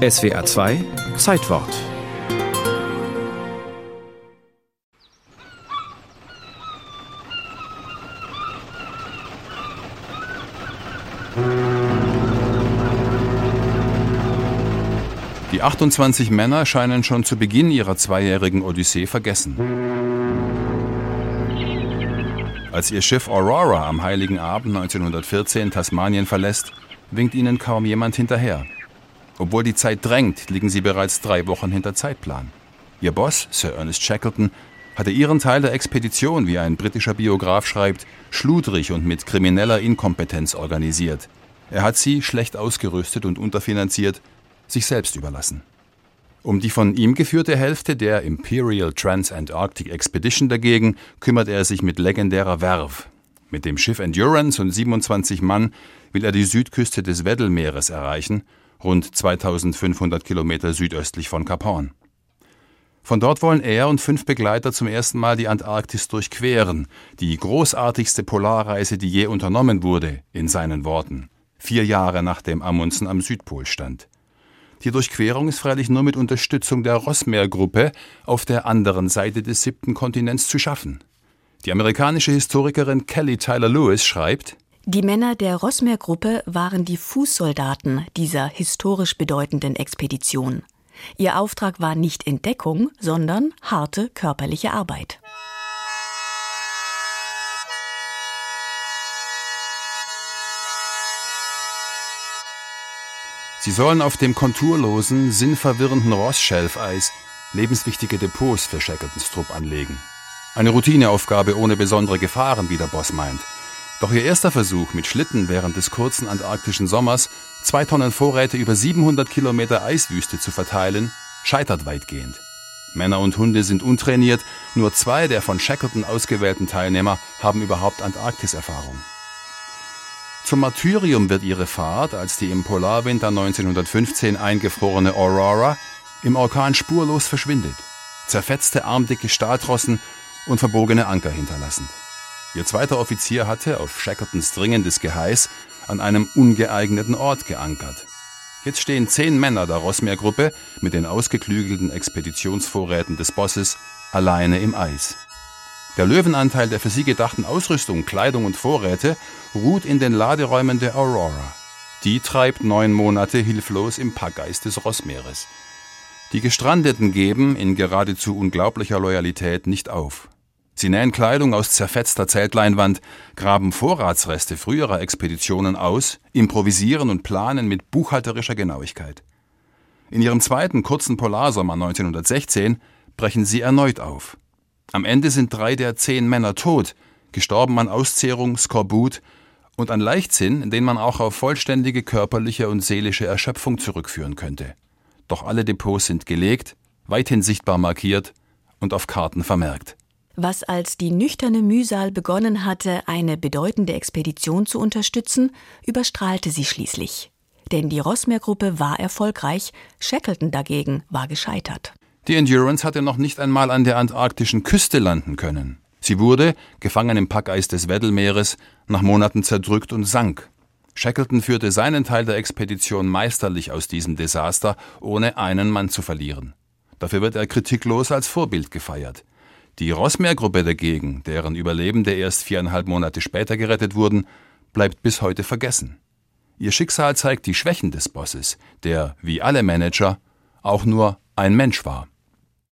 SWA 2 Zeitwort Die 28 Männer scheinen schon zu Beginn ihrer zweijährigen Odyssee vergessen. Als ihr Schiff Aurora am heiligen Abend 1914 Tasmanien verlässt, winkt ihnen kaum jemand hinterher. Obwohl die Zeit drängt, liegen sie bereits drei Wochen hinter Zeitplan. Ihr Boss, Sir Ernest Shackleton, hatte ihren Teil der Expedition, wie ein britischer Biograf schreibt, schludrig und mit krimineller Inkompetenz organisiert. Er hat sie, schlecht ausgerüstet und unterfinanziert, sich selbst überlassen. Um die von ihm geführte Hälfte der Imperial Transantarctic Expedition dagegen kümmert er sich mit legendärer Werf. Mit dem Schiff Endurance und 27 Mann will er die Südküste des Weddellmeeres erreichen, rund 2500 Kilometer südöstlich von Kap Horn. Von dort wollen er und fünf Begleiter zum ersten Mal die Antarktis durchqueren, die großartigste Polarreise, die je unternommen wurde, in seinen Worten, vier Jahre nachdem Amundsen am Südpol stand. Die Durchquerung ist freilich nur mit Unterstützung der Rossmeer-Gruppe auf der anderen Seite des siebten Kontinents zu schaffen. Die amerikanische Historikerin Kelly Tyler Lewis schreibt, die Männer der Rossmeer-Gruppe waren die Fußsoldaten dieser historisch bedeutenden Expedition. Ihr Auftrag war nicht Entdeckung, sondern harte körperliche Arbeit. Sie sollen auf dem konturlosen, sinnverwirrenden Rossschelfeis lebenswichtige Depots für Shackletons Trupp anlegen. Eine Routineaufgabe ohne besondere Gefahren, wie der Boss meint. Doch ihr erster Versuch mit Schlitten während des kurzen antarktischen Sommers, zwei Tonnen Vorräte über 700 Kilometer Eiswüste zu verteilen, scheitert weitgehend. Männer und Hunde sind untrainiert, nur zwei der von Shackleton ausgewählten Teilnehmer haben überhaupt Antarktiserfahrung. Zum Martyrium wird ihre Fahrt, als die im Polarwinter 1915 eingefrorene Aurora im Orkan spurlos verschwindet, zerfetzte armdicke Stahltrossen und verbogene Anker hinterlassend. Ihr zweiter Offizier hatte, auf Shackletons dringendes Geheiß, an einem ungeeigneten Ort geankert. Jetzt stehen zehn Männer der Rossmeer-Gruppe mit den ausgeklügelten Expeditionsvorräten des Bosses alleine im Eis. Der Löwenanteil der für sie gedachten Ausrüstung, Kleidung und Vorräte ruht in den Laderäumen der Aurora. Die treibt neun Monate hilflos im Packeis des Rossmeeres. Die Gestrandeten geben in geradezu unglaublicher Loyalität nicht auf. Sie nähen Kleidung aus zerfetzter Zeltleinwand, graben Vorratsreste früherer Expeditionen aus, improvisieren und planen mit buchhalterischer Genauigkeit. In ihrem zweiten kurzen Polarsommer 1916 brechen sie erneut auf. Am Ende sind drei der zehn Männer tot, gestorben an Auszehrung, Skorbut und an Leichtsinn, den man auch auf vollständige körperliche und seelische Erschöpfung zurückführen könnte. Doch alle Depots sind gelegt, weithin sichtbar markiert und auf Karten vermerkt. Was als die nüchterne Mühsal begonnen hatte, eine bedeutende Expedition zu unterstützen, überstrahlte sie schließlich. Denn die Rossmeer-Gruppe war erfolgreich, Shackleton dagegen war gescheitert. Die Endurance hatte noch nicht einmal an der antarktischen Küste landen können. Sie wurde, gefangen im Packeis des Weddellmeeres, nach Monaten zerdrückt und sank. Shackleton führte seinen Teil der Expedition meisterlich aus diesem Desaster, ohne einen Mann zu verlieren. Dafür wird er kritiklos als Vorbild gefeiert. Die Rossmeer-Gruppe dagegen, deren Überlebende erst viereinhalb Monate später gerettet wurden, bleibt bis heute vergessen. Ihr Schicksal zeigt die Schwächen des Bosses, der, wie alle Manager, auch nur ein Mensch war.